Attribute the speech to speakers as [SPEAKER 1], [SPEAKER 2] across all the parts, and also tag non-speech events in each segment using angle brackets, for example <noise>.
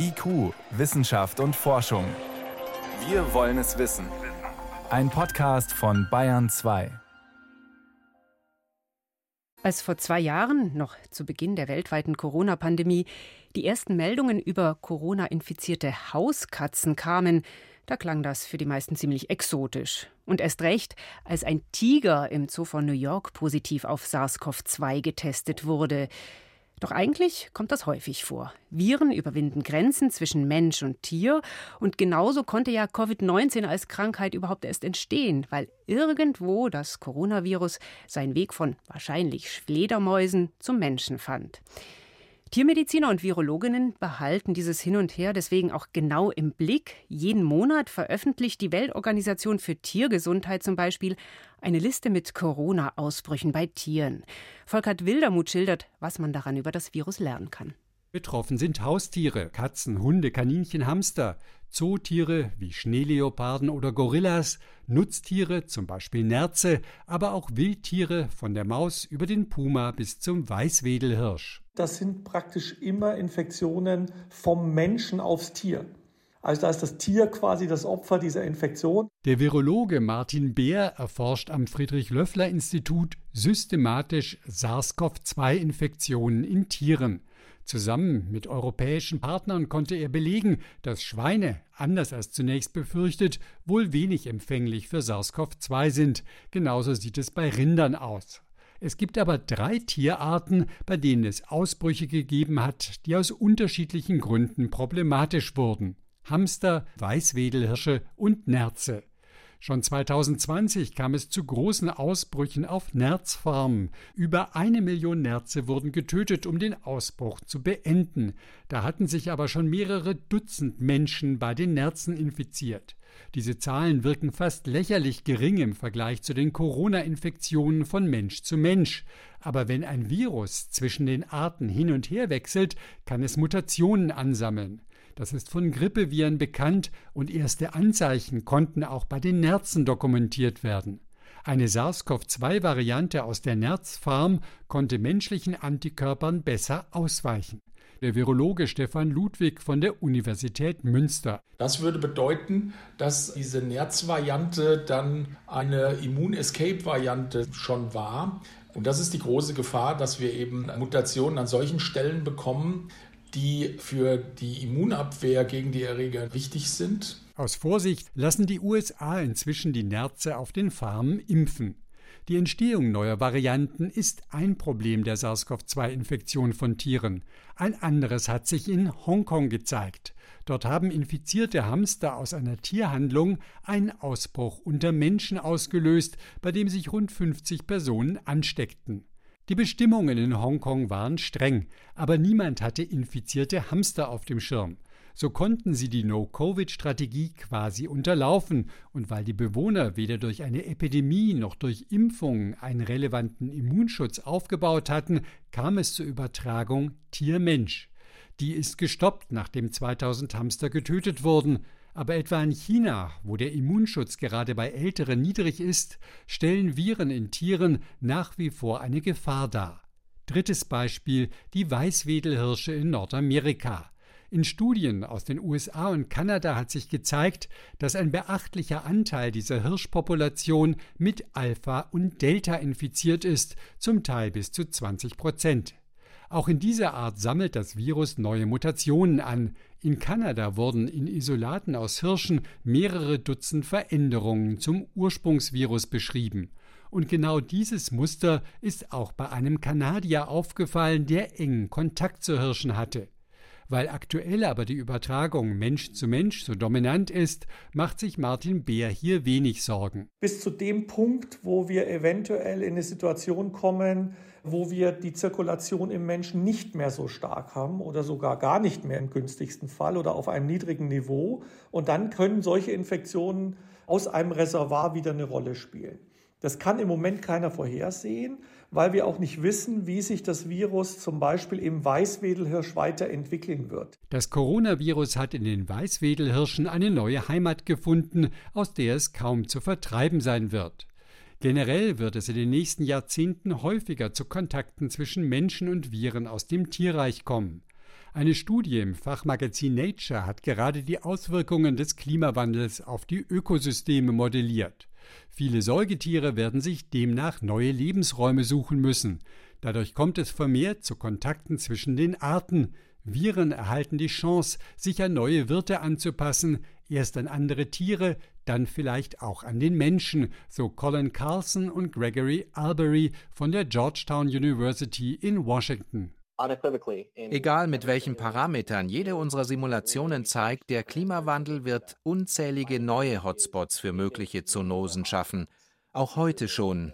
[SPEAKER 1] IQ, Wissenschaft und Forschung. Wir wollen es wissen. Ein Podcast von Bayern 2.
[SPEAKER 2] Als vor zwei Jahren, noch zu Beginn der weltweiten Corona-Pandemie, die ersten Meldungen über Corona-infizierte Hauskatzen kamen, da klang das für die meisten ziemlich exotisch. Und erst recht, als ein Tiger im Zoo von New York positiv auf SARS-CoV-2 getestet wurde. Doch eigentlich kommt das häufig vor. Viren überwinden Grenzen zwischen Mensch und Tier und genauso konnte ja Covid-19 als Krankheit überhaupt erst entstehen, weil irgendwo das Coronavirus seinen Weg von wahrscheinlich Fledermäusen zum Menschen fand. Tiermediziner und Virologinnen behalten dieses Hin und Her deswegen auch genau im Blick. Jeden Monat veröffentlicht die Weltorganisation für Tiergesundheit zum Beispiel eine Liste mit Corona-Ausbrüchen bei Tieren. Volkert Wildermuth schildert, was man daran über das Virus lernen kann.
[SPEAKER 3] Betroffen sind Haustiere, Katzen, Hunde, Kaninchen, Hamster, Zootiere wie Schneeleoparden oder Gorillas, Nutztiere, zum Beispiel Nerze, aber auch Wildtiere von der Maus über den Puma bis zum Weißwedelhirsch.
[SPEAKER 4] Das sind praktisch immer Infektionen vom Menschen aufs Tier. Also da ist das Tier quasi das Opfer dieser Infektion.
[SPEAKER 3] Der Virologe Martin Beer erforscht am Friedrich-Löffler-Institut systematisch SARS-CoV-2-Infektionen in Tieren. Zusammen mit europäischen Partnern konnte er belegen, dass Schweine, anders als zunächst befürchtet, wohl wenig empfänglich für SARS-CoV-2 sind. Genauso sieht es bei Rindern aus. Es gibt aber drei Tierarten, bei denen es Ausbrüche gegeben hat, die aus unterschiedlichen Gründen problematisch wurden. Hamster, Weißwedelhirsche und Nerze. Schon 2020 kam es zu großen Ausbrüchen auf Nerzfarmen. Über eine Million Nerze wurden getötet, um den Ausbruch zu beenden. Da hatten sich aber schon mehrere Dutzend Menschen bei den Nerzen infiziert. Diese Zahlen wirken fast lächerlich gering im Vergleich zu den Corona-Infektionen von Mensch zu Mensch. Aber wenn ein Virus zwischen den Arten hin und her wechselt, kann es Mutationen ansammeln. Das ist von Grippeviren bekannt und erste Anzeichen konnten auch bei den Nerzen dokumentiert werden. Eine SARS-CoV-2-Variante aus der Nerzfarm konnte menschlichen Antikörpern besser ausweichen. Der Virologe Stefan Ludwig von der Universität Münster.
[SPEAKER 5] Das würde bedeuten, dass diese Nerzvariante dann eine Immun-Escape-Variante schon war. Und das ist die große Gefahr, dass wir eben Mutationen an solchen Stellen bekommen, die für die Immunabwehr gegen die Erreger wichtig sind.
[SPEAKER 3] Aus Vorsicht lassen die USA inzwischen die Nerze auf den Farmen impfen. Die Entstehung neuer Varianten ist ein Problem der SARS-CoV-2-Infektion von Tieren. Ein anderes hat sich in Hongkong gezeigt. Dort haben infizierte Hamster aus einer Tierhandlung einen Ausbruch unter Menschen ausgelöst, bei dem sich rund 50 Personen ansteckten. Die Bestimmungen in Hongkong waren streng, aber niemand hatte infizierte Hamster auf dem Schirm. So konnten sie die No-Covid-Strategie quasi unterlaufen, und weil die Bewohner weder durch eine Epidemie noch durch Impfungen einen relevanten Immunschutz aufgebaut hatten, kam es zur Übertragung Tier-Mensch. Die ist gestoppt, nachdem 2000 Hamster getötet wurden, aber etwa in China, wo der Immunschutz gerade bei Älteren niedrig ist, stellen Viren in Tieren nach wie vor eine Gefahr dar. Drittes Beispiel die Weißwedelhirsche in Nordamerika. In Studien aus den USA und Kanada hat sich gezeigt, dass ein beachtlicher Anteil dieser Hirschpopulation mit Alpha und Delta infiziert ist, zum Teil bis zu 20 Prozent. Auch in dieser Art sammelt das Virus neue Mutationen an. In Kanada wurden in Isolaten aus Hirschen mehrere Dutzend Veränderungen zum Ursprungsvirus beschrieben. Und genau dieses Muster ist auch bei einem Kanadier aufgefallen, der engen Kontakt zu Hirschen hatte. Weil aktuell aber die Übertragung Mensch zu Mensch so dominant ist, macht sich Martin Beer hier wenig Sorgen.
[SPEAKER 4] Bis zu dem Punkt, wo wir eventuell in eine Situation kommen, wo wir die Zirkulation im Menschen nicht mehr so stark haben oder sogar gar nicht mehr im günstigsten Fall oder auf einem niedrigen Niveau. Und dann können solche Infektionen aus einem Reservoir wieder eine Rolle spielen. Das kann im Moment keiner vorhersehen, weil wir auch nicht wissen, wie sich das Virus zum Beispiel im Weißwedelhirsch weiterentwickeln wird.
[SPEAKER 3] Das Coronavirus hat in den Weißwedelhirschen eine neue Heimat gefunden, aus der es kaum zu vertreiben sein wird. Generell wird es in den nächsten Jahrzehnten häufiger zu Kontakten zwischen Menschen und Viren aus dem Tierreich kommen. Eine Studie im Fachmagazin Nature hat gerade die Auswirkungen des Klimawandels auf die Ökosysteme modelliert. Viele Säugetiere werden sich demnach neue Lebensräume suchen müssen. Dadurch kommt es vermehrt zu Kontakten zwischen den Arten. Viren erhalten die Chance, sich an neue Wirte anzupassen, erst an andere Tiere, dann vielleicht auch an den Menschen, so Colin Carlson und Gregory Albery von der Georgetown University in Washington.
[SPEAKER 6] Egal mit welchen Parametern, jede unserer Simulationen zeigt, der Klimawandel wird unzählige neue Hotspots für mögliche Zoonosen schaffen. Auch heute schon,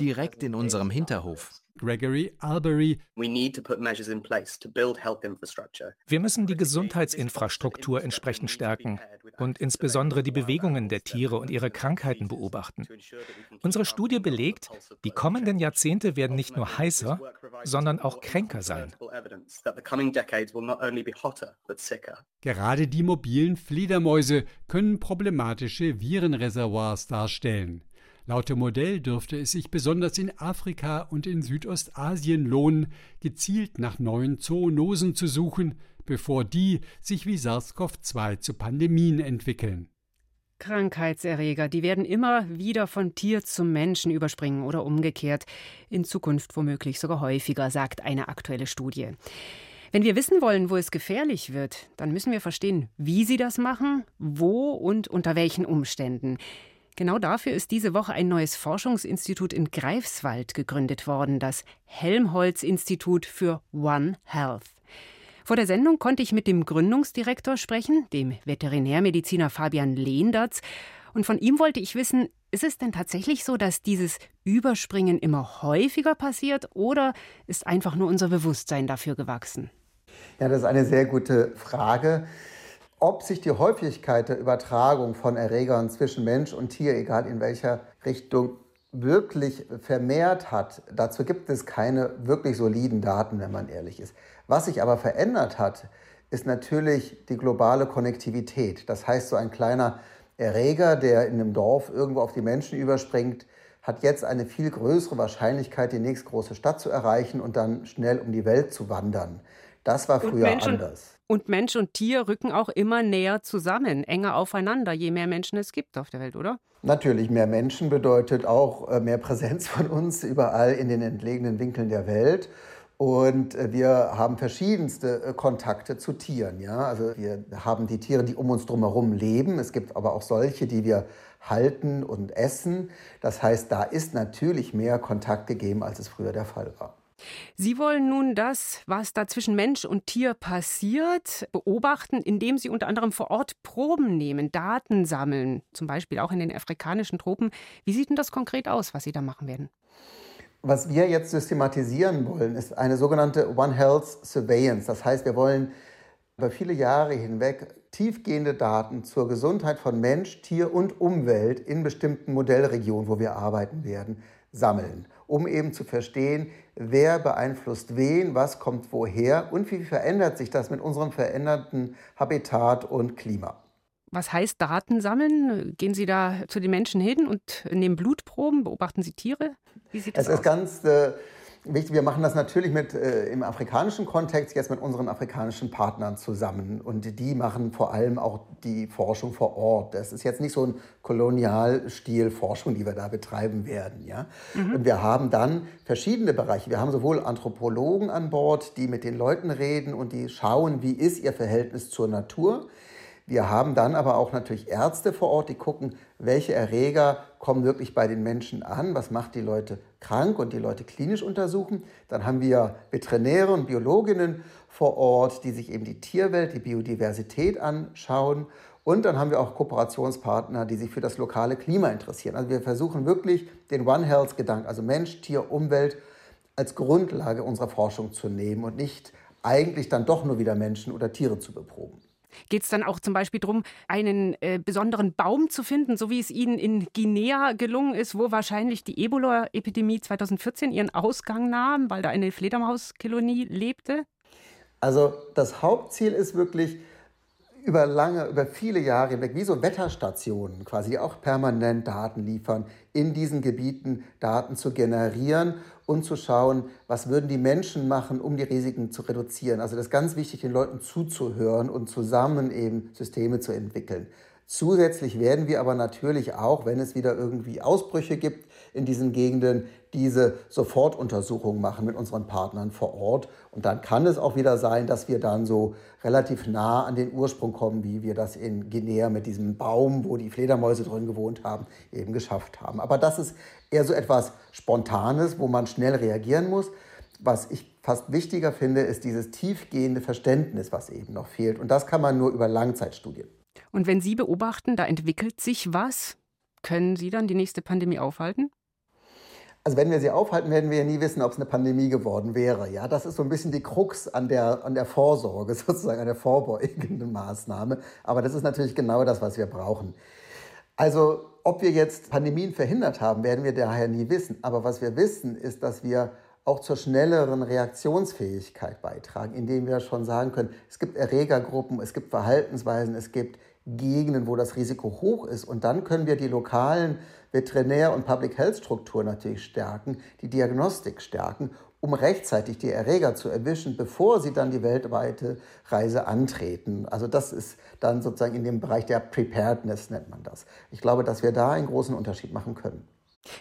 [SPEAKER 6] direkt in unserem Hinterhof.
[SPEAKER 3] Gregory Albery.
[SPEAKER 7] Wir müssen die Gesundheitsinfrastruktur entsprechend stärken und insbesondere die Bewegungen der Tiere und ihre Krankheiten beobachten. Unsere Studie belegt, die kommenden Jahrzehnte werden nicht nur heißer, sondern auch kränker sein.
[SPEAKER 3] Gerade die mobilen Fledermäuse können problematische Virenreservoirs darstellen. Laut dem Modell dürfte es sich besonders in Afrika und in Südostasien lohnen, gezielt nach neuen Zoonosen zu suchen, bevor die sich wie SARS-CoV-2 zu Pandemien entwickeln.
[SPEAKER 2] Krankheitserreger, die werden immer wieder von Tier zum Menschen überspringen oder umgekehrt, in Zukunft womöglich sogar häufiger, sagt eine aktuelle Studie. Wenn wir wissen wollen, wo es gefährlich wird, dann müssen wir verstehen, wie sie das machen, wo und unter welchen Umständen. Genau dafür ist diese Woche ein neues Forschungsinstitut in Greifswald gegründet worden, das Helmholtz-Institut für One Health. Vor der Sendung konnte ich mit dem Gründungsdirektor sprechen, dem Veterinärmediziner Fabian Lehndatz, und von ihm wollte ich wissen, ist es denn tatsächlich so, dass dieses Überspringen immer häufiger passiert oder ist einfach nur unser Bewusstsein dafür gewachsen?
[SPEAKER 8] Ja, das ist eine sehr gute Frage. Ob sich die Häufigkeit der Übertragung von Erregern zwischen Mensch und Tier, egal in welcher Richtung, wirklich vermehrt hat, dazu gibt es keine wirklich soliden Daten, wenn man ehrlich ist. Was sich aber verändert hat, ist natürlich die globale Konnektivität. Das heißt, so ein kleiner Erreger, der in einem Dorf irgendwo auf die Menschen überspringt, hat jetzt eine viel größere Wahrscheinlichkeit, die nächstgroße Stadt zu erreichen und dann schnell um die Welt zu wandern. Das war früher Mensch anders.
[SPEAKER 2] Und Mensch und Tier rücken auch immer näher zusammen, enger aufeinander, je mehr Menschen es gibt auf der Welt, oder?
[SPEAKER 8] Natürlich, mehr Menschen bedeutet auch äh, mehr Präsenz von uns überall in den entlegenen Winkeln der Welt. Und äh, wir haben verschiedenste äh, Kontakte zu Tieren. Ja? Also wir haben die Tiere, die um uns drumherum leben. Es gibt aber auch solche, die wir halten und essen. Das heißt, da ist natürlich mehr Kontakt gegeben, als es früher der Fall war.
[SPEAKER 2] Sie wollen nun das, was da zwischen Mensch und Tier passiert, beobachten, indem Sie unter anderem vor Ort Proben nehmen, Daten sammeln, zum Beispiel auch in den afrikanischen Tropen. Wie sieht denn das konkret aus, was Sie da machen werden?
[SPEAKER 8] Was wir jetzt systematisieren wollen, ist eine sogenannte One Health Surveillance. Das heißt, wir wollen über viele Jahre hinweg tiefgehende Daten zur Gesundheit von Mensch, Tier und Umwelt in bestimmten Modellregionen, wo wir arbeiten werden, sammeln, um eben zu verstehen, wer beeinflusst wen, was kommt woher und wie verändert sich das mit unserem veränderten Habitat und Klima.
[SPEAKER 2] Was heißt Daten sammeln? Gehen Sie da zu den Menschen hin und nehmen Blutproben? Beobachten Sie Tiere?
[SPEAKER 8] Wie sieht das es aus? ist ganz äh, Wichtig, wir machen das natürlich mit, äh, im afrikanischen Kontext jetzt mit unseren afrikanischen Partnern zusammen. Und die machen vor allem auch die Forschung vor Ort. Das ist jetzt nicht so ein Kolonialstil-Forschung, die wir da betreiben werden. Ja? Mhm. Und wir haben dann verschiedene Bereiche. Wir haben sowohl Anthropologen an Bord, die mit den Leuten reden und die schauen, wie ist ihr Verhältnis zur Natur. Wir haben dann aber auch natürlich Ärzte vor Ort, die gucken, welche Erreger kommen wirklich bei den Menschen an, was macht die Leute krank und die Leute klinisch untersuchen. Dann haben wir Veterinäre und Biologinnen vor Ort, die sich eben die Tierwelt, die Biodiversität anschauen. Und dann haben wir auch Kooperationspartner, die sich für das lokale Klima interessieren. Also wir versuchen wirklich den One Health-Gedanken, also Mensch, Tier, Umwelt, als Grundlage unserer Forschung zu nehmen und nicht eigentlich dann doch nur wieder Menschen oder Tiere zu beproben.
[SPEAKER 2] Geht es dann auch zum Beispiel darum, einen äh, besonderen Baum zu finden, so wie es Ihnen in Guinea gelungen ist, wo wahrscheinlich die Ebola-Epidemie 2014 ihren Ausgang nahm, weil da eine Fledermauskolonie lebte?
[SPEAKER 8] Also das Hauptziel ist wirklich, über lange, über viele Jahre hinweg, wie so Wetterstationen quasi, auch permanent Daten liefern, in diesen Gebieten Daten zu generieren und zu schauen, was würden die Menschen machen, um die Risiken zu reduzieren. Also das ist ganz wichtig, den Leuten zuzuhören und zusammen eben Systeme zu entwickeln. Zusätzlich werden wir aber natürlich auch, wenn es wieder irgendwie Ausbrüche gibt in diesen Gegenden, diese Sofortuntersuchungen machen mit unseren Partnern vor Ort. Und dann kann es auch wieder sein, dass wir dann so relativ nah an den Ursprung kommen, wie wir das in Guinea mit diesem Baum, wo die Fledermäuse drin gewohnt haben, eben geschafft haben. Aber das ist eher so etwas Spontanes, wo man schnell reagieren muss. Was ich fast wichtiger finde, ist dieses tiefgehende Verständnis, was eben noch fehlt. Und das kann man nur über Langzeitstudien.
[SPEAKER 2] Und wenn Sie beobachten, da entwickelt sich was, können Sie dann die nächste Pandemie aufhalten?
[SPEAKER 8] Also wenn wir sie aufhalten, werden wir ja nie wissen, ob es eine Pandemie geworden wäre. Ja, das ist so ein bisschen die Krux an der, an der Vorsorge, <laughs> sozusagen an der vorbeugenden Maßnahme. Aber das ist natürlich genau das, was wir brauchen. Also ob wir jetzt Pandemien verhindert haben, werden wir daher nie wissen. Aber was wir wissen, ist, dass wir auch zur schnelleren Reaktionsfähigkeit beitragen, indem wir schon sagen können, es gibt Erregergruppen, es gibt Verhaltensweisen, es gibt Gegenden, wo das Risiko hoch ist. Und dann können wir die lokalen Veterinär- und Public Health-Strukturen natürlich stärken, die Diagnostik stärken, um rechtzeitig die Erreger zu erwischen, bevor sie dann die weltweite Reise antreten. Also das ist dann sozusagen in dem Bereich der Preparedness, nennt man das. Ich glaube, dass wir da einen großen Unterschied machen können.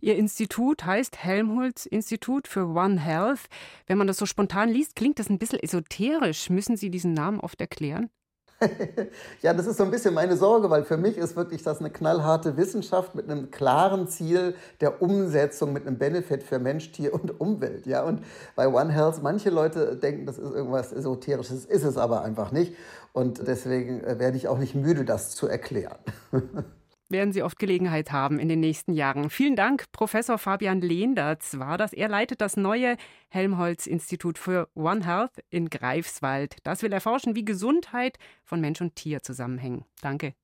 [SPEAKER 2] Ihr Institut heißt Helmholtz Institut für One Health. Wenn man das so spontan liest, klingt das ein bisschen esoterisch. Müssen Sie diesen Namen oft erklären? <laughs>
[SPEAKER 8] ja, das ist so ein bisschen meine Sorge, weil für mich ist wirklich das eine knallharte Wissenschaft mit einem klaren Ziel der Umsetzung, mit einem Benefit für Mensch, Tier und Umwelt. Ja, und bei One Health, manche Leute denken, das ist irgendwas Esoterisches, ist es aber einfach nicht. Und deswegen äh, werde ich auch nicht müde, das zu erklären. <laughs>
[SPEAKER 2] werden Sie oft Gelegenheit haben in den nächsten Jahren. Vielen Dank, Professor Fabian Lehndertz war das. Er leitet das neue Helmholtz-Institut für One Health in Greifswald. Das will erforschen, wie Gesundheit von Mensch und Tier zusammenhängen. Danke.